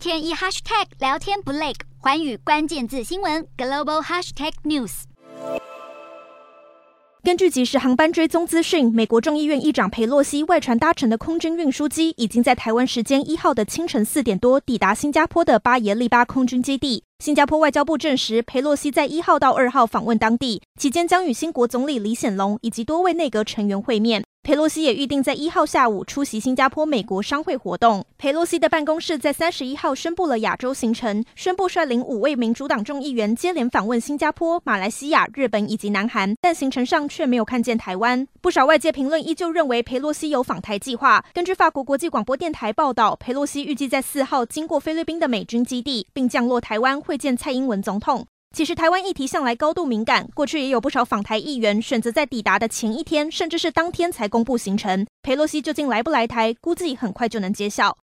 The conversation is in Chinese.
天一 hashtag 聊天不累，寰宇关键字新闻 global hashtag news。根据即时航班追踪资讯，美国众议院议长裴洛西外传搭乘的空军运输机已经在台湾时间一号的清晨四点多抵达新加坡的巴耶利巴空军基地。新加坡外交部证实，裴洛西在一号到二号访问当地，期间将与新国总理李显龙以及多位内阁成员会面。佩洛西也预定在一号下午出席新加坡美国商会活动。佩洛西的办公室在三十一号宣布了亚洲行程，宣布率领五位民主党众议员接连访问新加坡、马来西亚、日本以及南韩，但行程上却没有看见台湾。不少外界评论依旧认为佩洛西有访台计划。根据法国国际广播电台报道，佩洛西预计在四号经过菲律宾的美军基地，并降落台湾会见蔡英文总统。其实台湾议题向来高度敏感，过去也有不少访台议员选择在抵达的前一天，甚至是当天才公布行程。佩洛西究竟来不来台，估计很快就能揭晓。